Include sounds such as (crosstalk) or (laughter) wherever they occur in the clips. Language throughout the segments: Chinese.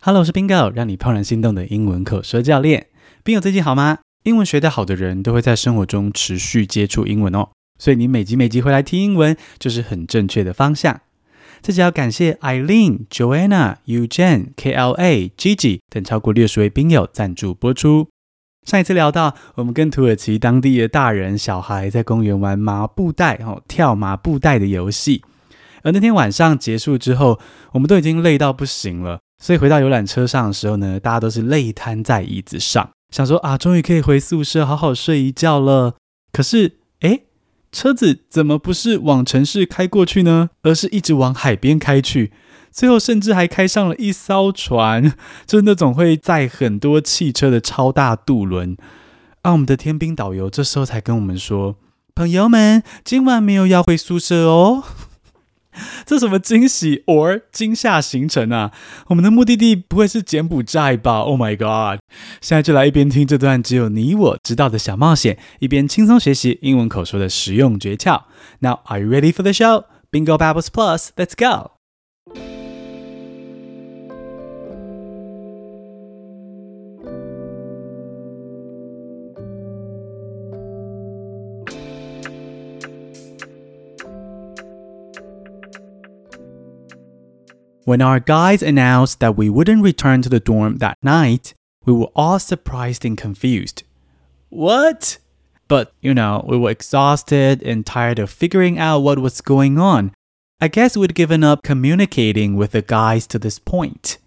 Hello，我是 Bingo，让你怦然心动的英文口说教练。Bingo 最近好吗？英文学得好的人都会在生活中持续接触英文哦，所以你每集每集回来听英文就是很正确的方向。这集要感谢 Eileen、Joanna、Eugene、KLA、Gigi 等超过六十位宾友赞助播出。上一次聊到，我们跟土耳其当地的大人小孩在公园玩麻布袋哦，跳麻布袋的游戏。而那天晚上结束之后，我们都已经累到不行了。所以回到游览车上的时候呢，大家都是累瘫在椅子上，想说啊，终于可以回宿舍好好睡一觉了。可是，诶，车子怎么不是往城市开过去呢？而是一直往海边开去。最后甚至还开上了一艘船，就是那种会载很多汽车的超大渡轮。啊，我们的天兵导游这时候才跟我们说：“朋友们，今晚没有要回宿舍哦。” (laughs) 这什么惊喜 or 惊吓行程啊？我们的目的地不会是柬埔寨吧？Oh my god！现在就来一边听这段只有你我知道的小冒险，一边轻松学习英文口说的实用诀窍。Now are you ready for the show? Bingo Babbles Plus, let's go! When our guides announced that we wouldn't return to the dorm that night, we were all surprised and confused. What? But, you know, we were exhausted and tired of figuring out what was going on. I guess we'd given up communicating with the guys to this point.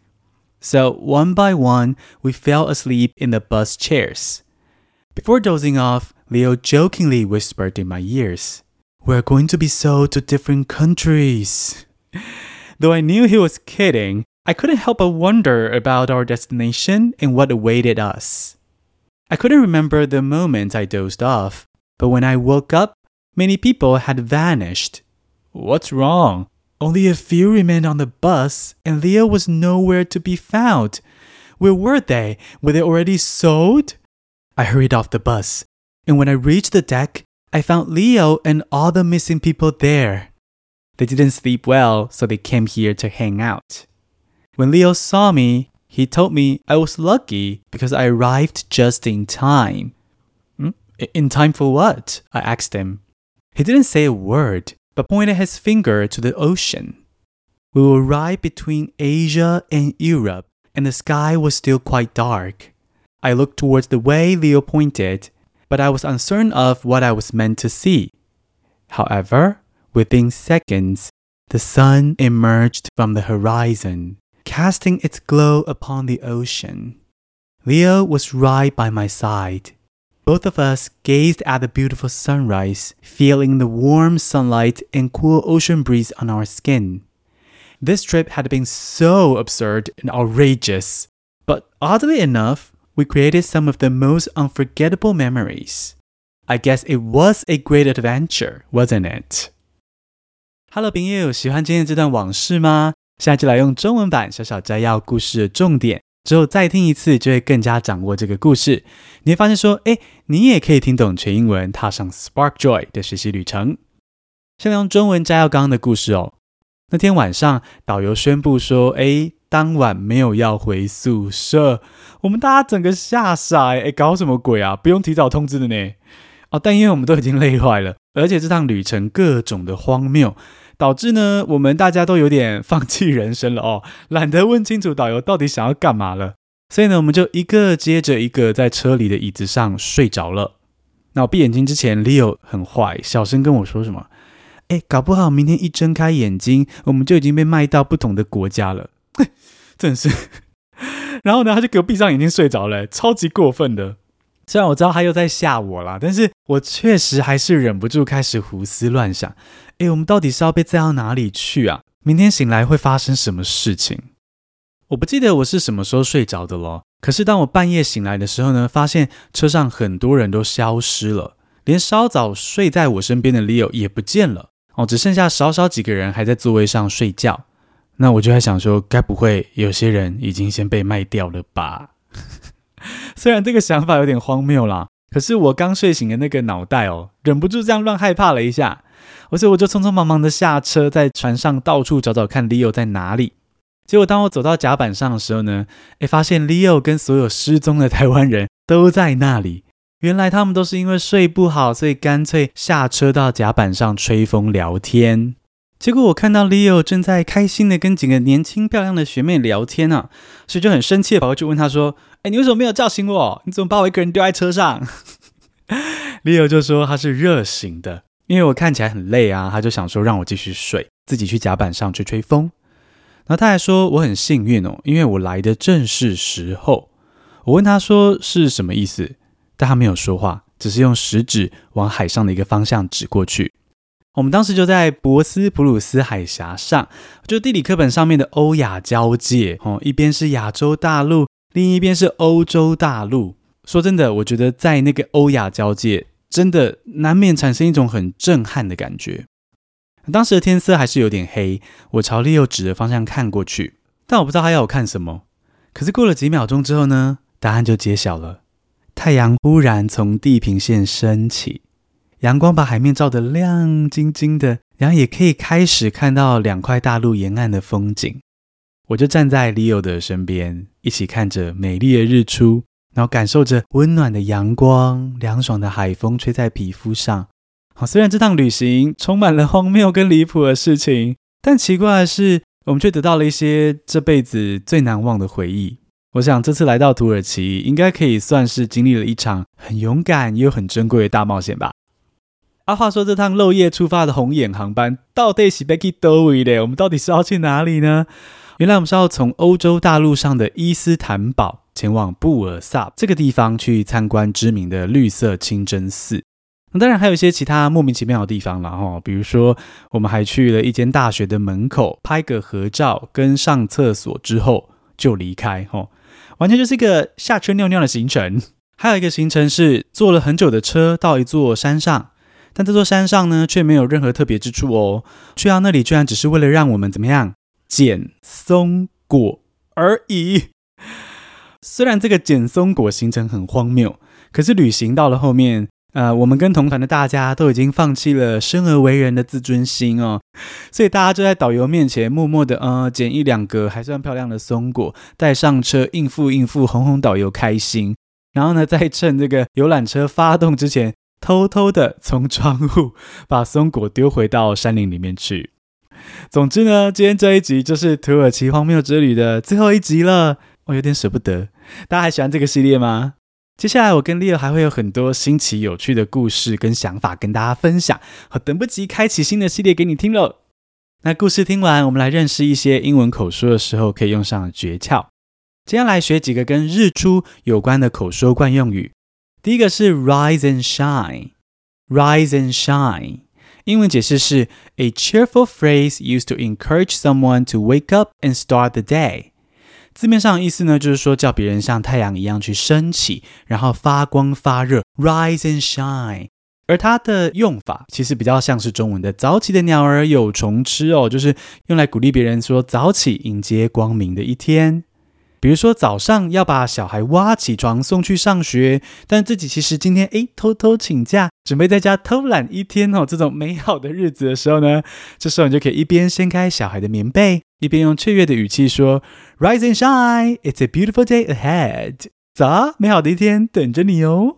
So, one by one, we fell asleep in the bus chairs. Before dozing off, Leo jokingly whispered in my ears, We're going to be sold to different countries. (laughs) Though I knew he was kidding, I couldn't help but wonder about our destination and what awaited us. I couldn't remember the moment I dozed off, but when I woke up, many people had vanished. What's wrong? Only a few remained on the bus, and Leo was nowhere to be found. Where were they? Were they already sold? I hurried off the bus, and when I reached the deck, I found Leo and all the missing people there. They didn't sleep well, so they came here to hang out. When Leo saw me, he told me I was lucky because I arrived just in time. Hmm? In time for what? I asked him. He didn't say a word, but pointed his finger to the ocean. We were right between Asia and Europe, and the sky was still quite dark. I looked towards the way Leo pointed, but I was uncertain of what I was meant to see. However, Within seconds, the sun emerged from the horizon, casting its glow upon the ocean. Leo was right by my side. Both of us gazed at the beautiful sunrise, feeling the warm sunlight and cool ocean breeze on our skin. This trip had been so absurd and outrageous, but oddly enough, we created some of the most unforgettable memories. I guess it was a great adventure, wasn't it? Hello，朋友，喜欢今天这段往事吗？现在就来用中文版小小摘要故事的重点，之后再听一次，就会更加掌握这个故事。你会发现说，哎，你也可以听懂全英文，踏上 Spark Joy 的学习旅程。先用中文摘要刚刚的故事哦。那天晚上，导游宣布说，哎，当晚没有要回宿舍，我们大家整个吓傻，哎，搞什么鬼啊？不用提早通知的呢？哦，但因为我们都已经累坏了，而且这趟旅程各种的荒谬。导致呢，我们大家都有点放弃人生了哦，(laughs) 懒得问清楚导游到底想要干嘛了。所以呢，我们就一个接着一个在车里的椅子上睡着了。那我闭眼睛之前，Leo 很坏，小声跟我说什么：“哎，搞不好明天一睁开眼睛，我们就已经被卖到不同的国家了。(laughs) ”真是。(laughs) 然后呢，他就给我闭上眼睛睡着了，超级过分的。虽然我知道他又在吓我啦，但是我确实还是忍不住开始胡思乱想。诶，我们到底是要被载到哪里去啊？明天醒来会发生什么事情？我不记得我是什么时候睡着的了。可是当我半夜醒来的时候呢，发现车上很多人都消失了，连稍早睡在我身边的 Leo 也不见了。哦，只剩下少少几个人还在座位上睡觉。那我就在想说，该不会有些人已经先被卖掉了吧？(laughs) 虽然这个想法有点荒谬啦，可是我刚睡醒的那个脑袋哦，忍不住这样乱害怕了一下。而且我就匆匆忙忙的下车，在船上到处找找看 Leo 在哪里。结果当我走到甲板上的时候呢，诶，发现 Leo 跟所有失踪的台湾人都在那里。原来他们都是因为睡不好，所以干脆下车到甲板上吹风聊天。结果我看到 Leo 正在开心的跟几个年轻漂亮的学妹聊天啊，所以就很生气跑过去问他说：“哎，你为什么没有叫醒我？你怎么把我一个人丢在车上？(laughs) ”Leo 就说他是热醒的，因为我看起来很累啊，他就想说让我继续睡，自己去甲板上吹吹风。然后他还说我很幸运哦，因为我来的正是时候。我问他说是什么意思？但他没有说话，只是用食指往海上的一个方向指过去。我们当时就在博斯普鲁斯海峡上，就地理课本上面的欧亚交界哦，一边是亚洲大陆，另一边是欧洲大陆。说真的，我觉得在那个欧亚交界，真的难免产生一种很震撼的感觉。当时的天色还是有点黑，我朝利欧指的方向看过去，但我不知道他要我看什么。可是过了几秒钟之后呢，答案就揭晓了。太阳忽然从地平线升起，阳光把海面照得亮晶晶的，然后也可以开始看到两块大陆沿岸的风景。我就站在 Leo 的身边，一起看着美丽的日出，然后感受着温暖的阳光、凉爽的海风吹在皮肤上。好，虽然这趟旅行充满了荒谬跟离谱的事情，但奇怪的是，我们却得到了一些这辈子最难忘的回忆。我想这次来到土耳其，应该可以算是经历了一场很勇敢又很珍贵的大冒险吧。啊，话说这趟漏夜出发的红眼航班到底是要去哪里的？我们到底是要去哪里呢？原来我们是要从欧洲大陆上的伊斯坦堡前往布尔萨这个地方去参观知名的绿色清真寺。那当然还有一些其他莫名其妙的地方了哈，比如说我们还去了一间大学的门口拍个合照，跟上厕所之后就离开哈。完全就是一个下车尿尿的行程，还有一个行程是坐了很久的车到一座山上，但这座山上呢却没有任何特别之处哦。去到那里居然只是为了让我们怎么样捡松果而已。虽然这个捡松果行程很荒谬，可是旅行到了后面。呃，我们跟同团的大家都已经放弃了生而为人的自尊心哦，所以大家就在导游面前默默的呃捡一两个还算漂亮的松果带上车，应付应付，哄哄导游开心。然后呢，再趁这个游览车发动之前，偷偷的从窗户把松果丢回到山林里面去。总之呢，今天这一集就是土耳其荒谬之旅的最后一集了，我有点舍不得。大家还喜欢这个系列吗？接下来，我跟 Leo 还会有很多新奇有趣的故事跟想法跟大家分享，我等不及开启新的系列给你听喽。那故事听完，我们来认识一些英文口说的时候可以用上的诀窍。接下来学几个跟日出有关的口说惯用语。第一个是 rise and shine，rise and shine，英文解释是 a cheerful phrase used to encourage someone to wake up and start the day。字面上的意思呢，就是说叫别人像太阳一样去升起，然后发光发热，rise and shine。而它的用法其实比较像是中文的“早起的鸟儿有虫吃”哦，就是用来鼓励别人说早起迎接光明的一天。比如说早上要把小孩挖起床送去上学，但自己其实今天诶偷偷请假，准备在家偷懒一天哦，这种美好的日子的时候呢，这时候你就可以一边掀开小孩的棉被，一边用雀跃的语气说：“Rise and shine, it's a beautiful day ahead。”早，美好的一天等着你哦。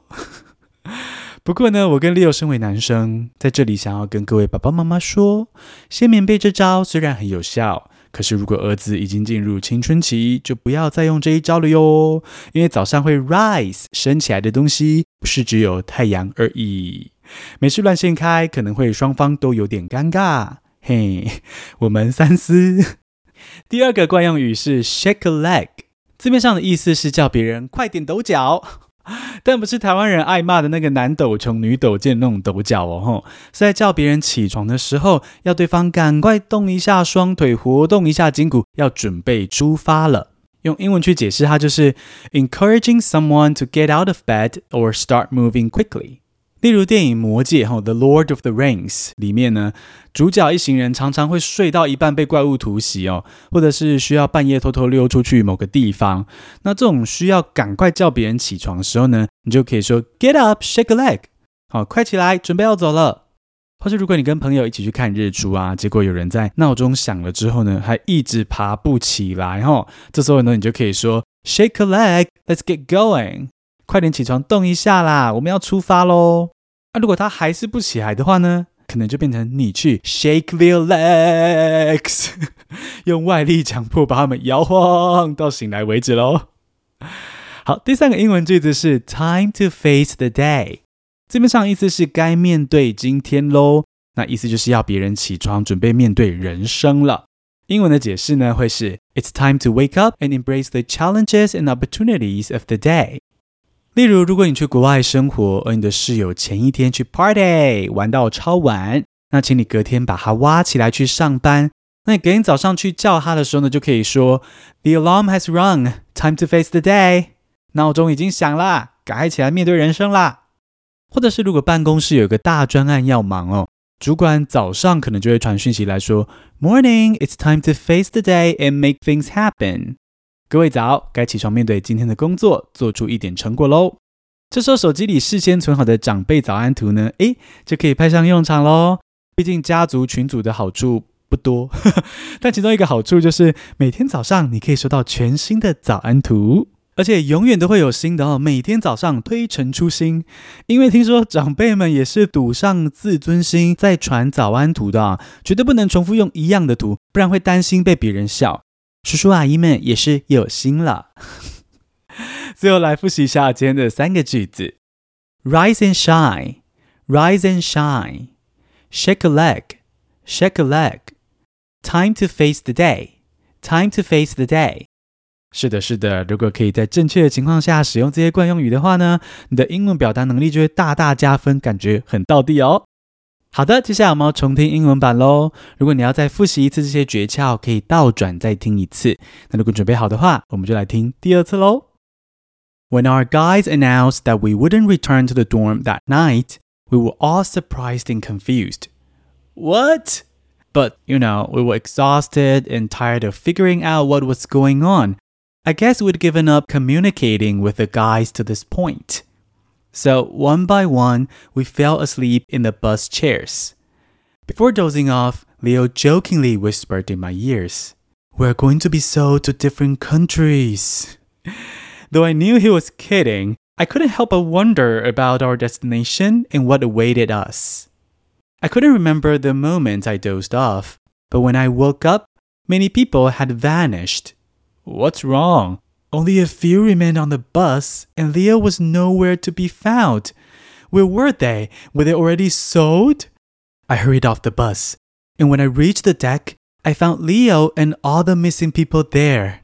(laughs) 不过呢，我跟 Leo 身为男生，在这里想要跟各位爸爸妈妈说，掀棉被这招虽然很有效。可是，如果儿子已经进入青春期，就不要再用这一招了哟。因为早上会 rise 升起来的东西，不是只有太阳而已。没事乱掀开，可能会双方都有点尴尬。嘿，我们三思。第二个惯用语是 shake a leg，字面上的意思是叫别人快点抖脚。(laughs) 但不是台湾人爱骂的那个男抖穷女抖贱那种抖脚哦，吼，是在叫别人起床的时候，要对方赶快动一下双腿，活动一下筋骨，要准备出发了。用英文去解释，它就是 encouraging someone to get out of bed or start moving quickly。例如电影《魔戒》哈，《The Lord of the Rings》里面呢，主角一行人常常会睡到一半被怪物突袭哦，或者是需要半夜偷偷溜出去某个地方。那这种需要赶快叫别人起床的时候呢，你就可以说 “Get up, shake a leg”，好，快起来，准备要走了。或是如果你跟朋友一起去看日出啊，结果有人在闹钟响了之后呢，还一直爬不起来哈，这时候呢，你就可以说 Shake a leg, let's get going，快点起床动一下啦，我们要出发喽。那、如果他还是不起来的话呢，可能就变成你去 Shake their legs，(laughs) 用外力强迫把他们摇晃到醒来为止喽。好，第三个英文句子是 Time to face the day。字面上意思是该面对今天喽，那意思就是要别人起床，准备面对人生了。英文的解释呢，会是 It's time to wake up and embrace the challenges and opportunities of the day。例如，如果你去国外生活，而你的室友前一天去 party 玩到超晚，那请你隔天把他挖起来去上班。那你隔天早上去叫他的时候呢，就可以说 The alarm has rung, time to face the day。闹钟已经响了，赶快起来面对人生啦。或者是如果办公室有个大专案要忙哦，主管早上可能就会传讯息来说：“Morning, it's time to face the day and make things happen。”各位早，该起床面对今天的工作，做出一点成果喽。这时候手机里事先存好的长辈早安图呢，诶，就可以派上用场喽。毕竟家族群组的好处不多，呵呵，但其中一个好处就是每天早上你可以收到全新的早安图。而且永远都会有新的哦，每天早上推陈出新。因为听说长辈们也是赌上自尊心在传早安图的啊，绝对不能重复用一样的图，不然会担心被别人笑。叔叔阿姨们也是有心了。最后来复习一下今天的三个句子：Rise and shine, rise and shine, shake a leg, shake a leg, time to face the day, time to face the day。是的，是的。如果可以在正确的情况下使用这些惯用语的话呢，你的英文表达能力就会大大加分，感觉很到地哦。好的，接下来我们要重听英文版喽。如果你要再复习一次这些诀窍，可以倒转再听一次。那如果准备好的话，我们就来听第二次喽。When our guides announced that we wouldn't return to the dorm that night, we were all surprised and confused. What? But, you know, we were exhausted and tired of figuring out what was going on. I guess we'd given up communicating with the guys to this point. So, one by one, we fell asleep in the bus chairs. Before dozing off, Leo jokingly whispered in my ears, We're going to be sold to different countries. (laughs) Though I knew he was kidding, I couldn't help but wonder about our destination and what awaited us. I couldn't remember the moment I dozed off, but when I woke up, many people had vanished. What's wrong? Only a few remained on the bus, and Leo was nowhere to be found. Where were they? Were they already sold? I hurried off the bus, and when I reached the deck, I found Leo and all the missing people there.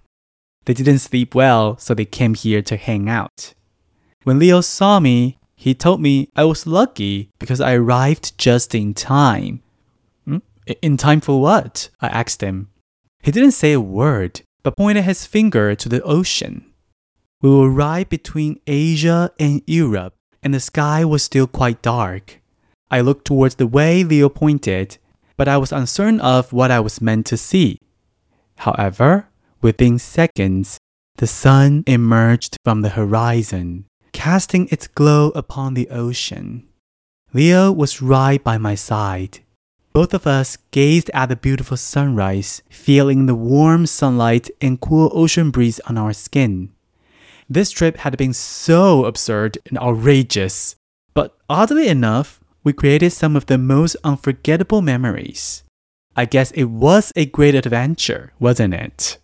They didn't sleep well, so they came here to hang out. When Leo saw me, he told me I was lucky because I arrived just in time. Hmm? In time for what? I asked him. He didn't say a word, but pointed his finger to the ocean. We were right between Asia and Europe, and the sky was still quite dark. I looked towards the way Leo pointed, but I was uncertain of what I was meant to see. However, within seconds, the sun emerged from the horizon, casting its glow upon the ocean. Leo was right by my side both of us gazed at the beautiful sunrise, feeling the warm sunlight and cool ocean breeze on our skin. This trip had been so absurd and outrageous, but oddly enough, we created some of the most unforgettable memories. I guess it was a great adventure, wasn't it?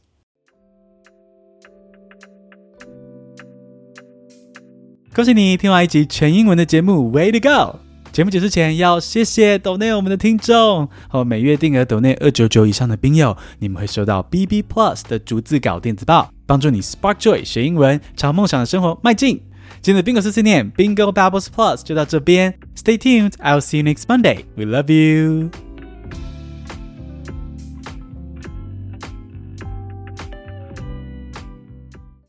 Way to go! 节目结束前要谢谢抖内我们的听众和每月定额抖内二九九以上的宾友，你们会收到 BB Plus 的逐字稿电子报，帮助你 Spark Joy 学英文，朝梦想的生活迈进。今天的 Bingo 四四念 Bingo Bubbles Plus 就到这边，Stay tuned，I'll see you next Monday. We love you.